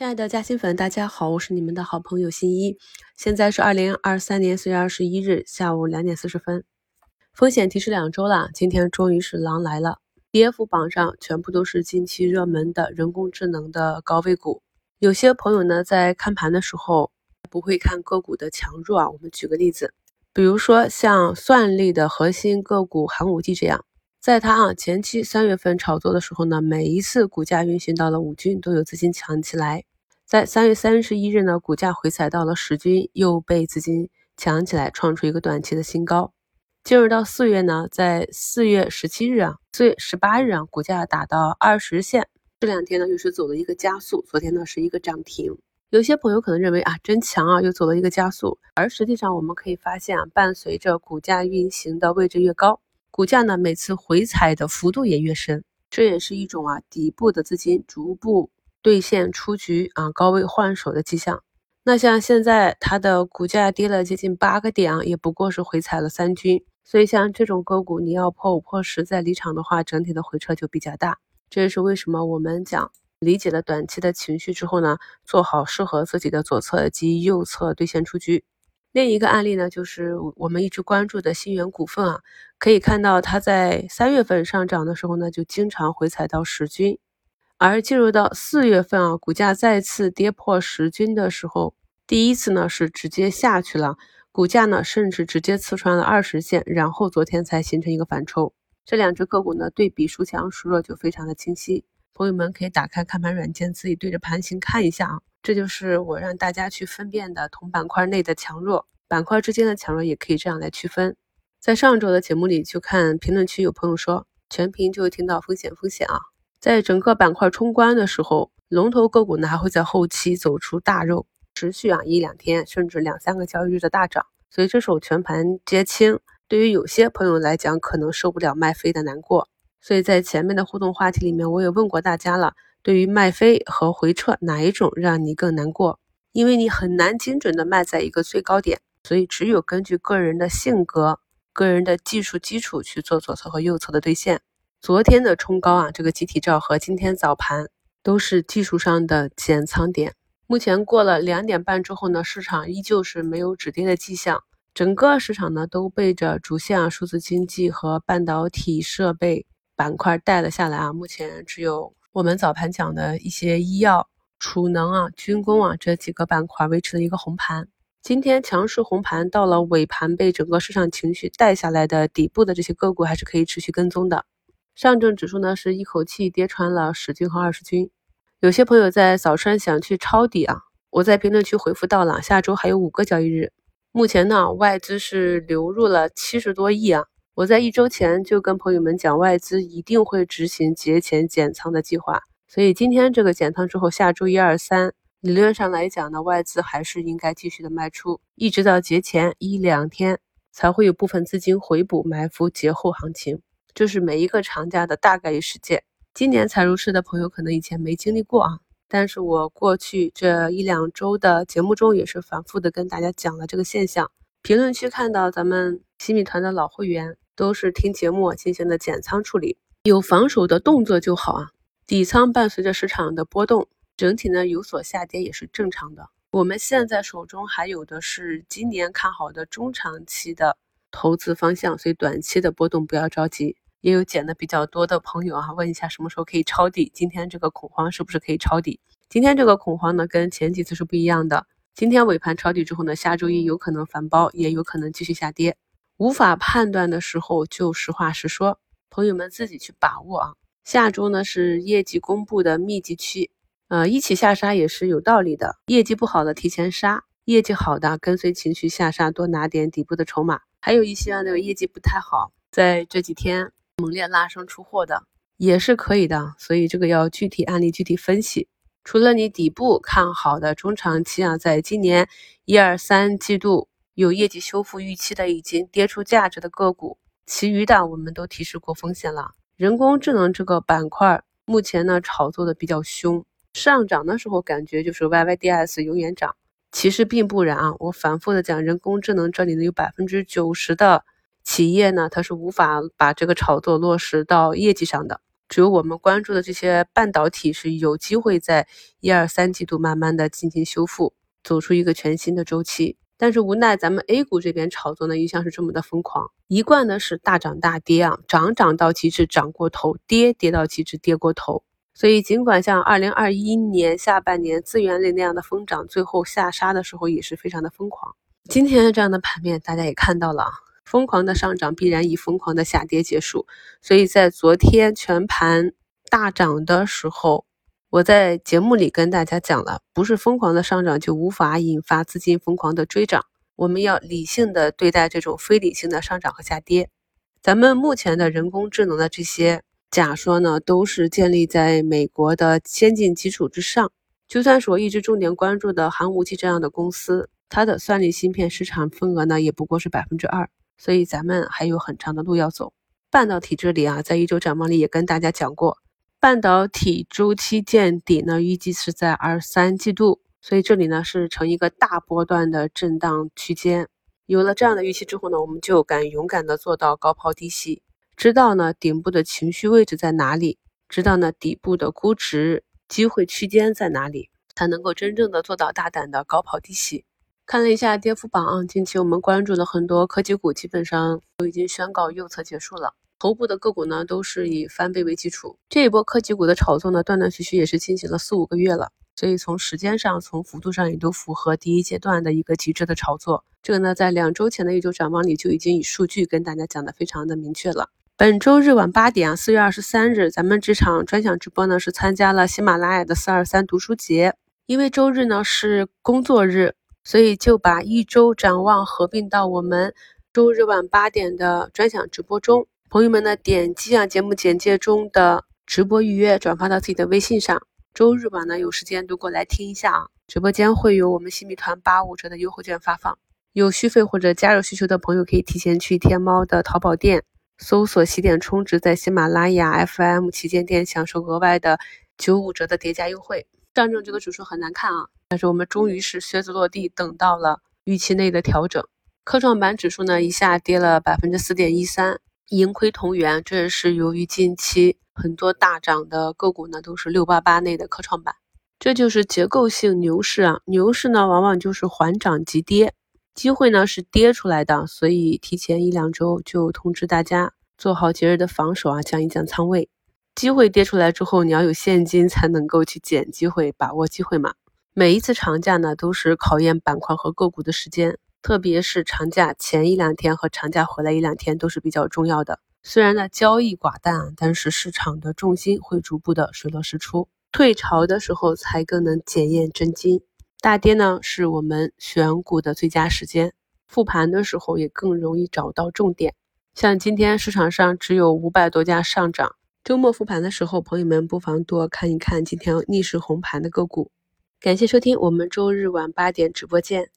亲爱的嘉兴粉，大家好，我是你们的好朋友新一。现在是二零二三年四月二十一日下午两点四十分。风险提示两周了，今天终于是狼来了。跌幅榜上全部都是近期热门的人工智能的高位股。有些朋友呢在看盘的时候不会看个股的强弱啊。我们举个例子，比如说像算力的核心个股寒武纪这样，在它啊前期三月份炒作的时候呢，每一次股价运行到了五均都有资金抢起来。在三月三十一日呢，股价回踩到了十均，又被资金抢起来，创出一个短期的新高。进入到四月呢，在四月十七日啊，四月十八日啊，股价打到二十线，这两天呢又是走了一个加速。昨天呢是一个涨停。有些朋友可能认为啊，真强啊，又走了一个加速。而实际上我们可以发现啊，伴随着股价运行的位置越高，股价呢每次回踩的幅度也越深，这也是一种啊底部的资金逐步。兑现出局啊，高位换手的迹象。那像现在它的股价跌了接近八个点啊，也不过是回踩了三均。所以像这种个股，你要破五破十再离场的话，整体的回撤就比较大。这也是为什么我们讲理解了短期的情绪之后呢，做好适合自己的左侧及右侧兑现出局。另一个案例呢，就是我们一直关注的新源股份啊，可以看到它在三月份上涨的时候呢，就经常回踩到十均。而进入到四月份啊，股价再次跌破十均的时候，第一次呢是直接下去了，股价呢甚至直接刺穿了二十线，然后昨天才形成一个反抽。这两只个股呢对比孰强孰弱就非常的清晰，朋友们可以打开看盘软件，自己对着盘形看一下啊。这就是我让大家去分辨的同板块内的强弱，板块之间的强弱也可以这样来区分。在上周的节目里，就看评论区有朋友说全屏就听到风险风险啊。在整个板块冲关的时候，龙头个股呢还会在后期走出大肉，持续啊一两天甚至两三个交易日的大涨，所以这时候全盘皆清，对于有些朋友来讲可能受不了卖飞的难过。所以在前面的互动话题里面，我也问过大家了，对于卖飞和回撤哪一种让你更难过？因为你很难精准的卖在一个最高点，所以只有根据个人的性格、个人的技术基础去做左侧和右侧的兑现。昨天的冲高啊，这个集体照和今天早盘都是技术上的减仓点。目前过了两点半之后呢，市场依旧是没有止跌的迹象，整个市场呢都被着主线啊数字经济和半导体设备板块带了下来啊。目前只有我们早盘讲的一些医药、储能啊、军工啊这几个板块维持了一个红盘。今天强势红盘到了尾盘，被整个市场情绪带下来的底部的这些个股还是可以持续跟踪的。上证指数呢是一口气跌穿了十均和二十均，有些朋友在早川想去抄底啊，我在评论区回复到了，下周还有五个交易日，目前呢外资是流入了七十多亿啊，我在一周前就跟朋友们讲，外资一定会执行节前减仓的计划，所以今天这个减仓之后，下周一二三，理论上来讲呢，外资还是应该继续的卖出，一直到节前一两天才会有部分资金回补埋伏节后行情。这是每一个长假的大概率事件。今年才入市的朋友可能以前没经历过啊，但是我过去这一两周的节目中也是反复的跟大家讲了这个现象。评论区看到咱们新米团的老会员都是听节目进行的减仓处理，有防守的动作就好啊。底仓伴随着市场的波动，整体呢有所下跌也是正常的。我们现在手中还有的是今年看好的中长期的。投资方向，所以短期的波动不要着急。也有减的比较多的朋友啊，问一下什么时候可以抄底？今天这个恐慌是不是可以抄底？今天这个恐慌呢，跟前几次是不一样的。今天尾盘抄底之后呢，下周一有可能反包，也有可能继续下跌。无法判断的时候，就实话实说，朋友们自己去把握啊。下周呢是业绩公布的密集期，呃，一起下杀也是有道理的。业绩不好的提前杀，业绩好的跟随情绪下杀，多拿点底部的筹码。还有一些那个业绩不太好，在这几天猛烈拉升出货的也是可以的，所以这个要具体案例具体分析。除了你底部看好的中长期啊，在今年一二三季度有业绩修复预期的已经跌出价值的个股，其余的我们都提示过风险了。人工智能这个板块目前呢炒作的比较凶，上涨的时候感觉就是 YYDS 永远涨。其实并不然啊！我反复的讲，人工智能这里呢有百分之九十的企业呢，它是无法把这个炒作落实到业绩上的。只有我们关注的这些半导体是有机会在一二三季度慢慢的进行修复，走出一个全新的周期。但是无奈咱们 A 股这边炒作呢一向是这么的疯狂，一贯呢是大涨大跌啊，涨涨到极致涨过头，跌跌到极致跌过头。所以尽管像二零二一年下半年资源类那样的疯涨，最后下杀的时候也是非常的疯狂。今天这样的盘面大家也看到了，疯狂的上涨必然以疯狂的下跌结束。所以在昨天全盘大涨的时候。我在节目里跟大家讲了，不是疯狂的上涨就无法引发资金疯狂的追涨，我们要理性的对待这种非理性的上涨和下跌。咱们目前的人工智能的这些假说呢，都是建立在美国的先进基础之上。就算是我一直重点关注的寒武纪这样的公司，它的算力芯片市场份额呢，也不过是百分之二，所以咱们还有很长的路要走。半导体这里啊，在一周展望里也跟大家讲过。半导体周期见底呢，预计是在二三季度，所以这里呢是呈一个大波段的震荡区间。有了这样的预期之后呢，我们就敢勇敢的做到高抛低吸，知道呢顶部的情绪位置在哪里，知道呢底部的估值机会区间在哪里，才能够真正的做到大胆的高抛低吸。看了一下跌幅榜啊，近期我们关注的很多科技股基本上都已经宣告右侧结束了。头部的个股呢，都是以翻倍为基础。这一波科技股的炒作呢，断断续续也是进行了四五个月了，所以从时间上、从幅度上也都符合第一阶段的一个极致的炒作。这个呢，在两周前的一周展望里就已经以数据跟大家讲的非常的明确了。本周日晚八点啊，四月二十三日，咱们这场专享直播呢是参加了喜马拉雅的四二三读书节。因为周日呢是工作日，所以就把一周展望合并到我们周日晚八点的专享直播中。朋友们呢，点击啊节目简介中的直播预约，转发到自己的微信上。周日晚呢有时间都过来听一下啊！直播间会有我们新米团八五折的优惠券发放。有续费或者加入需求的朋友，可以提前去天猫的淘宝店搜索“起点充值”，在喜马拉雅 FM 旗舰店享受额外的九五折的叠加优惠。上证这个指数很难看啊，但是我们终于是靴子落地，等到了预期内的调整。科创板指数呢一下跌了百分之四点一三。盈亏同源，这也是由于近期很多大涨的个股呢，都是六八八内的科创板，这就是结构性牛市啊。牛市呢，往往就是缓涨急跌，机会呢是跌出来的，所以提前一两周就通知大家做好节日的防守啊，降一降仓位。机会跌出来之后，你要有现金才能够去捡机会，把握机会嘛。每一次长假呢，都是考验板块和个股的时间。特别是长假前一两天和长假回来一两天都是比较重要的。虽然呢交易寡淡，但是市场的重心会逐步的水落石出。退潮的时候才更能检验真金。大跌呢是我们选股的最佳时间。复盘的时候也更容易找到重点。像今天市场上只有五百多家上涨。周末复盘的时候，朋友们不妨多看一看今天逆势红盘的个股。感谢收听，我们周日晚八点直播见。